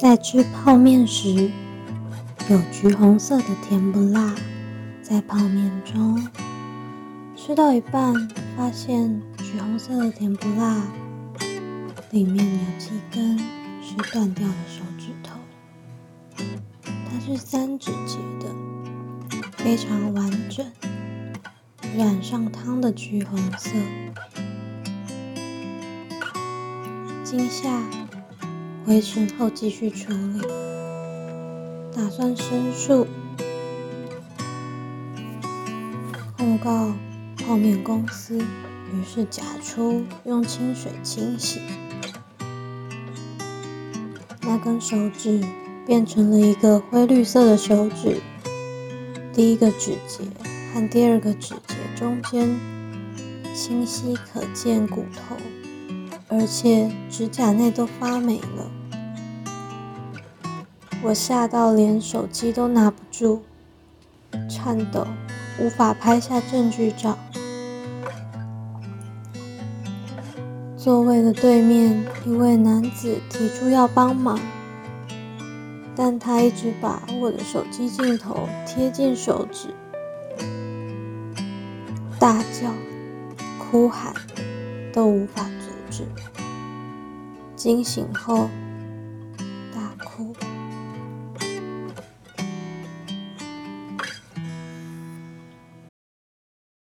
在吃泡面时，有橘红色的甜不辣在泡面中。吃到一半，发现橘红色的甜不辣里面有几根是断掉的手指头，它是三指节的，非常完整，染上汤的橘红色。惊吓。回城后继续处理，打算申诉，控告泡面公司。于是假出用清水清洗，那根手指变成了一个灰绿色的手指。第一个指节和第二个指节中间清晰可见骨头，而且指甲内都发霉了。我吓到连手机都拿不住，颤抖，无法拍下证据照。座位的对面，一位男子提出要帮忙，但他一直把我的手机镜头贴近手指，大叫、哭喊都无法纸。惊醒后。